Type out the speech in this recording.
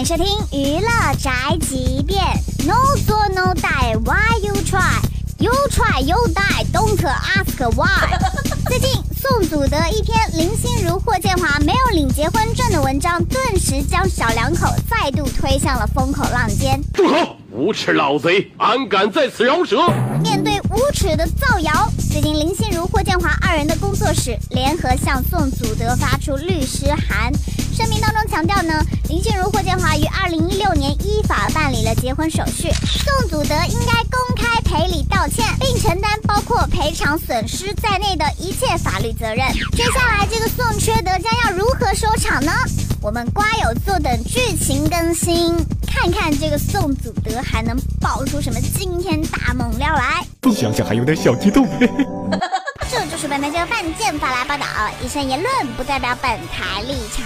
迎收听娱乐宅急便。No 做 No die, Why you try? You try, you die. Don't ask why. 最近宋祖德一篇林心如、霍建华没有领结婚证的文章，顿时将小两口再度推向了风口浪尖。住口！无耻老贼，安敢在此饶舌？面对无耻的造谣，最近林心如、霍建华二人的工作室联合向宋祖德发出律师函。声明当中强调呢，林心如、婚手续，宋祖德应该公开赔礼道歉，并承担包括赔偿损失在内的一切法律责任。接下来这个宋缺德将要如何收场呢？我们瓜友坐等剧情更新，看看这个宋祖德还能爆出什么惊天大猛料来。想想还有点小激动。这就是本台这个犯贱法来报道，以上言论不代表本台立场。